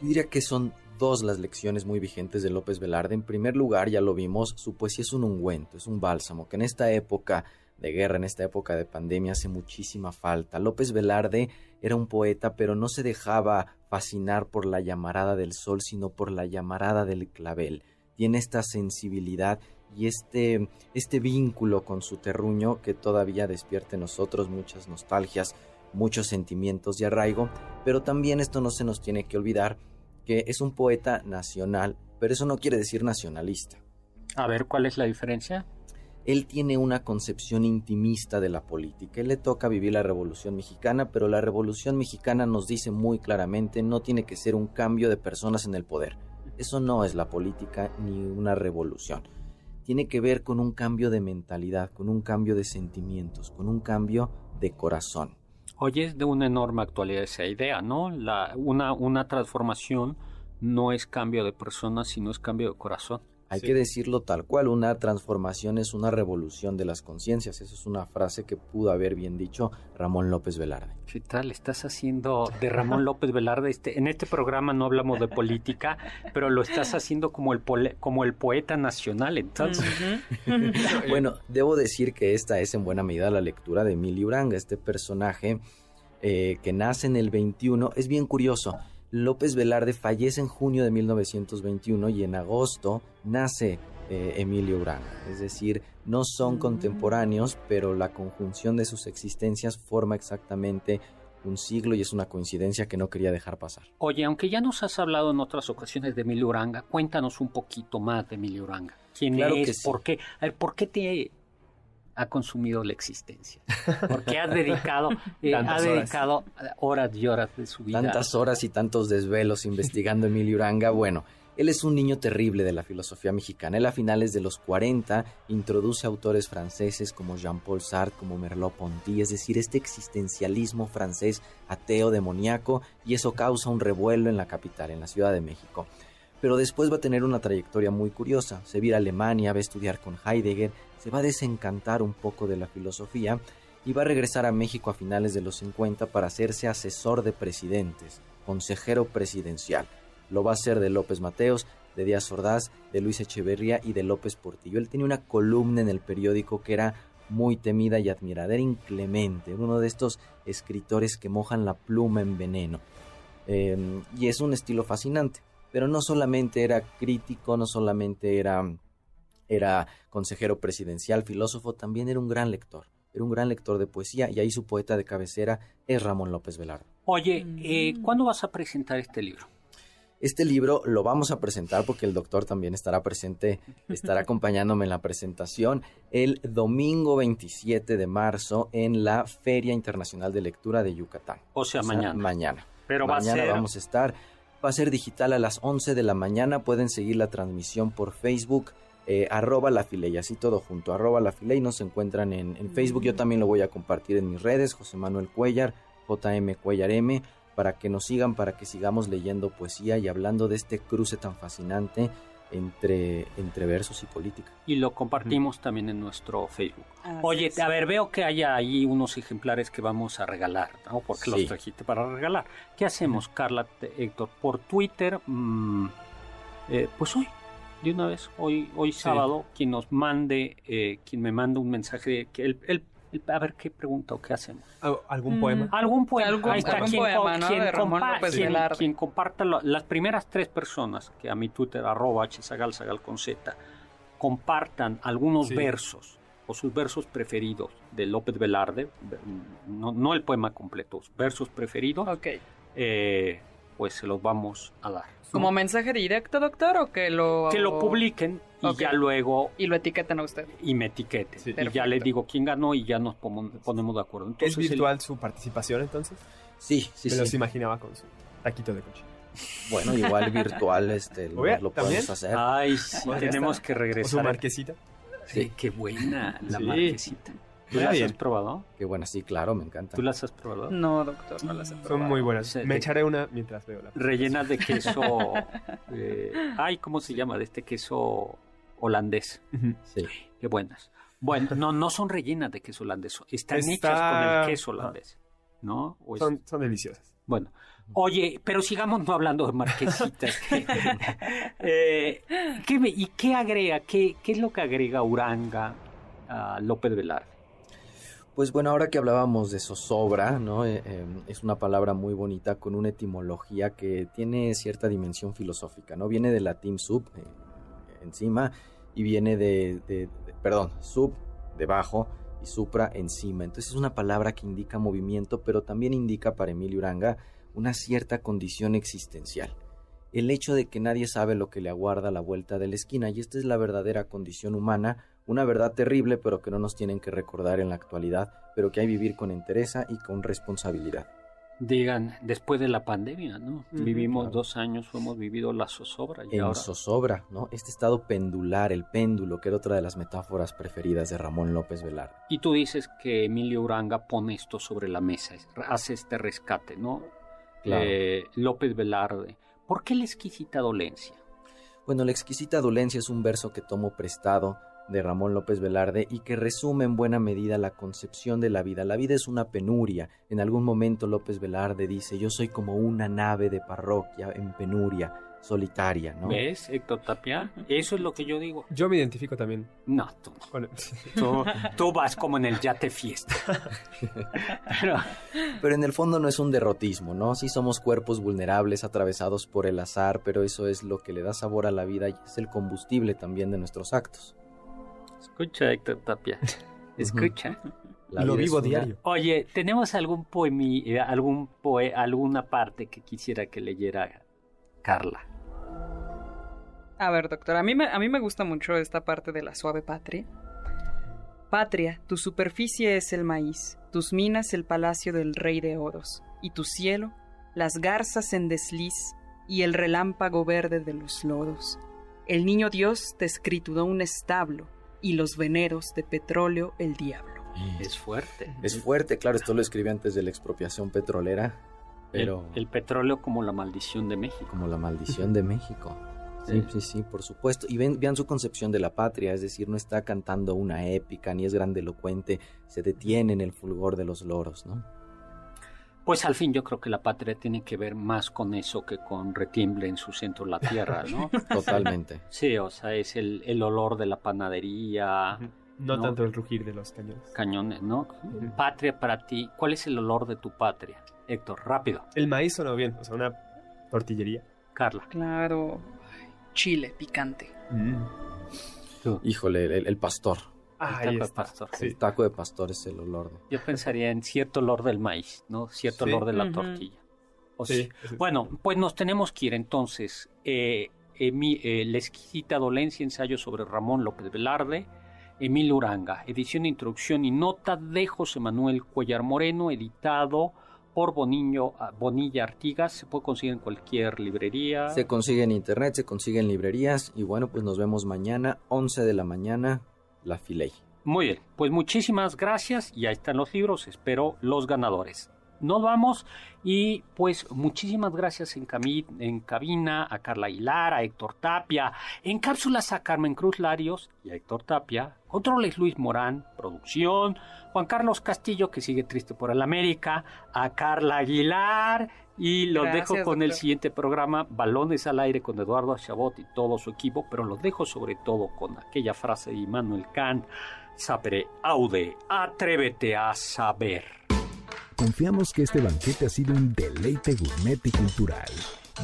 Yo diría que son dos las lecciones muy vigentes de López Velarde. En primer lugar, ya lo vimos, su poesía es un ungüento, es un bálsamo, que en esta época de guerra, en esta época de pandemia, hace muchísima falta. López Velarde era un poeta, pero no se dejaba fascinar por la llamarada del sol, sino por la llamarada del clavel. Tiene esta sensibilidad y este, este vínculo con su terruño que todavía despierta en nosotros muchas nostalgias, muchos sentimientos y arraigo, pero también esto no se nos tiene que olvidar que es un poeta nacional, pero eso no quiere decir nacionalista.
A ver, ¿cuál es la diferencia?
él tiene una concepción intimista de la política. Él le toca vivir la Revolución Mexicana, pero la Revolución Mexicana nos dice muy claramente no tiene que ser un cambio de personas en el poder. Eso no es la política ni una revolución. Tiene que ver con un cambio de mentalidad, con un cambio de sentimientos, con un cambio de corazón.
Oye, es de una enorme actualidad esa idea, ¿no? La, una, una transformación no es cambio de personas, sino es cambio de corazón.
Hay que decirlo tal cual, una transformación es una revolución de las conciencias. Esa es una frase que pudo haber bien dicho Ramón López Velarde.
¿Qué tal? Estás haciendo de Ramón López Velarde. Este, en este programa no hablamos de política, pero lo estás haciendo como el, como el poeta nacional, entonces.
bueno, debo decir que esta es en buena medida la lectura de Emilio Uranga, este personaje eh, que nace en el 21. Es bien curioso López Velarde fallece en junio de 1921 y en agosto nace eh, Emilio Uranga. Es decir, no son mm. contemporáneos, pero la conjunción de sus existencias forma exactamente un siglo y es una coincidencia que no quería dejar pasar.
Oye, aunque ya nos has hablado en otras ocasiones de Emilio Uranga, cuéntanos un poquito más de Emilio Uranga. ¿Quién es? ¿Por qué? A ver, ¿por qué te ha consumido la existencia. Porque ha dedicado, eh, ha dedicado horas. y horas de su vida.
Tantas horas y tantos desvelos investigando a Emilio Uranga. Bueno, él es un niño terrible de la filosofía mexicana. Él a finales de los 40 introduce autores franceses como Jean-Paul Sartre, como Merleau-Ponty, es decir, este existencialismo francés ateo, demoníaco, y eso causa un revuelo en la capital, en la Ciudad de México pero después va a tener una trayectoria muy curiosa. Se va a Alemania, va a estudiar con Heidegger, se va a desencantar un poco de la filosofía y va a regresar a México a finales de los 50 para hacerse asesor de presidentes, consejero presidencial. Lo va a hacer de López Mateos, de Díaz Ordaz, de Luis Echeverría y de López Portillo. Él tenía una columna en el periódico que era muy temida y admirada, era inclemente, uno de estos escritores que mojan la pluma en veneno. Em, y es un estilo fascinante pero no solamente era crítico, no solamente era, era consejero presidencial, filósofo, también era un gran lector. Era un gran lector de poesía y ahí su poeta de cabecera es Ramón López Velarde.
Oye, eh, ¿cuándo vas a presentar este libro?
Este libro lo vamos a presentar porque el doctor también estará presente, estará acompañándome en la presentación el domingo 27 de marzo en la Feria Internacional de Lectura de Yucatán.
O sea, mañana.
Mañana.
Pero
mañana
va
vamos a estar Va a ser digital a las 11 de la mañana. Pueden seguir la transmisión por Facebook eh, arroba la filey, así todo junto, arroba la filey, nos encuentran en, en Facebook, yo también lo voy a compartir en mis redes, José Manuel Cuellar, JM Cuellar M, para que nos sigan, para que sigamos leyendo poesía y hablando de este cruce tan fascinante entre, entre versos y política.
Y lo compartimos también en nuestro Facebook.
Así
Oye, a ver, veo que hay ahí unos ejemplares que vamos a regalar, ¿no? Porque
Sí.
los trajiste para regalar. ¿Qué hacemos, Carla, Héctor? Por Twitter, mm, eh, pues hoy, de una vez, hoy, hoy sábado, quien nos mande, eh, quien me mande un mensaje, de que el, el- el- a ver qué pregunta o qué hacemos.
Ah, ¿Algún
Mm.
poema?
Algún poema.
Algún-
Ahí está.
algún
quien,
poema,
co-
¿no?
quien
de Ramón
compa-
López
quien-
Velarde.
quien comparta lo- las primeras tres personas que a mi Twitter, arroba hsagal, sagal con z, compartan algunos
Sí.
versos o sus versos preferidos de López Velarde, no, no el poema completo, versos preferidos,
Ok.
eh, pues se los vamos a dar. ¿no?
¿Como mensaje directo, doctor, o que lo...
que lo publiquen y ya luego
Y lo etiqueten a usted.
y me etiqueten.
Sí.
y ya les digo quién ganó y ya nos ponemos de acuerdo.
¿Es
el-
virtual su participación entonces?
Sí, sí,
Me los
sí.
imaginaba con su taquito de coche.
Bueno, igual virtual este, lo,
Oye,
lo podemos hacer.
Ay, sí, tenemos
está.
que
¿O su
regresar.
marquesita?
Sí, qué buena la
Sí.
marquesita. ¿Tú las has probado?
Qué bueno, sí, claro, me encanta.
¿Tú las has probado?
No, doctor, no las he
Son
probado.
muy buenas.
Sí,
Me echaré una mientras veo la
Rellenas de queso. eh, ay, ¿cómo se llama? De este queso holandés.
Sí.
Qué buenas. Bueno, no, no son rellenas de queso holandés. Están
Está-
hechas con el queso holandés. ¿No? O es-
Son, son deliciosas.
Bueno, oye, pero sigamos no hablando de marquesitas. Eh, ¿qué me- ¿Y qué agrega? ¿Qué, ¿Qué es lo que agrega Uranga a López Velarde?
Pues bueno, ahora que hablábamos de zozobra, ¿no? Eh, eh, es una palabra muy bonita con una etimología que tiene cierta dimensión filosófica, ¿no? Viene del latín sub, eh, encima, y viene de, de- perdón, sub, debajo, y supra, encima. Entonces es una palabra que indica movimiento, pero también indica para Emilio Uranga una cierta condición existencial. El hecho de que nadie sabe lo que le aguarda a la vuelta de la esquina, y esta es la verdadera condición humana, una verdad terrible, pero que no nos tienen que recordar en la actualidad, pero que hay que vivir con entereza y con responsabilidad.
Digan, después de la pandemia, ¿no? Vivimos
claro.
dos años, hemos vivido la zozobra y
En
ahora...
zozobra, ¿no? Este estado pendular, el péndulo, que era otra de las metáforas preferidas de Ramón López Velarde.
Y tú dices que Emilio Uranga pone esto sobre la mesa, es- hace este rescate, ¿no?
Claro.
Eh, López Velarde. ¿Por qué la exquisita dolencia?
Bueno, la exquisita dolencia es un verso que tomo prestado de Ramón López Velarde y que resume en buena medida la concepción de la vida. La vida es una penuria. En algún momento López Velarde dice, yo soy como una nave de parroquia en penuria, solitaria, ¿no?
¿Ves, Héctor Tapia? Eso es lo que yo digo.
Yo me identifico también
No, tú no.
con...
Tú, tú vas como en el yate fiesta. Pero,
Pero en el fondo no es un derrotismo, ¿no? Sí somos cuerpos vulnerables, atravesados por el azar, pero eso es lo que le da sabor a la vida y es el combustible también de nuestros actos.
Escucha, Héctor Tapia. Escucha.
La
Lo vivo diario.
Oye, ¿tenemos algún poemi, eh, algún poe, alguna parte que quisiera que leyera Carla?
A ver, doctor, a mí, me, a mí me gusta mucho esta parte de la suave patria. Patria, tu superficie es el maíz, tus minas el palacio del rey de oros, y tu cielo, las garzas en desliz y el relámpago verde de los lodos. El niño Dios te escrituró un establo, y los veneros de petróleo el diablo.
Es fuerte.
Es fuerte, claro, esto lo escribí antes de la expropiación petrolera, pero
El, el petróleo como la maldición de México.
como la maldición de México. Sí, sí, sí, por supuesto. Y ven, vean su concepción de la patria, es decir, no está cantando una épica, ni es grandelocuente, se detiene en el fulgor de los loros, ¿no?
Pues al fin yo creo que la patria tiene que ver más con eso que con retiemble en su centro la tierra, ¿no?
Totalmente.
Sí, o sea, es el, el olor de la panadería.
No,
No.
tanto el rugir de los cañones.
cañones, ¿no? Patria para ti, ¿cuál es el olor de tu patria? Héctor, rápido.
El maíz sonó bien, o sea, una tortillería.
Carla.
Claro, chile picante.
Tú.
Híjole, el, el pastor.
Ah,
El
ahí
taco de pastor.
Sí.
El taco de pastor es el olor de...
Yo pensaría en cierto olor del maíz, ¿no? Cierto
Sí.
olor de la tortilla. O
Sí,
Bueno, pues nos tenemos que ir entonces. Eh, Emi- eh, La exquisita dolencia, ensayo sobre Ramón López Velarde, Emil Uranga, edición, introducción y nota de José Manuel Cuellar Moreno, editado por Boniño, ah, Bonilla Artigas. Se puede conseguir en cualquier librería.
Se consigue en internet, se consigue en librerías. Y bueno, pues nos vemos mañana, 11 de la mañana, la.
Muy bien, pues muchísimas gracias. Y ahí están los libros. Espero los ganadores nos vamos y pues muchísimas gracias en, en cabina a Carla Aguilar, a Héctor Tapia, en cápsulas a Carmen Cruz Larios y a Héctor Tapia, controles Luis Morán, producción, Juan Carlos Castillo que sigue triste por el América, a Carla Aguilar y los dejo con el siguiente programa, Balones al aire con Eduardo Chabot y todo su equipo, pero los dejo sobre todo con aquella frase de Immanuel Kant, sapere aude, atrévete a saber.
Confiamos que este banquete ha sido un deleite gourmet y cultural.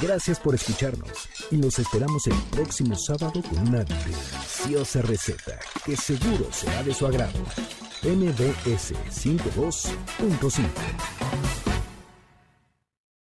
Gracias por escucharnos y nos esperamos el próximo sábado con una deliciosa receta que seguro será de su agrado. MBS 52.5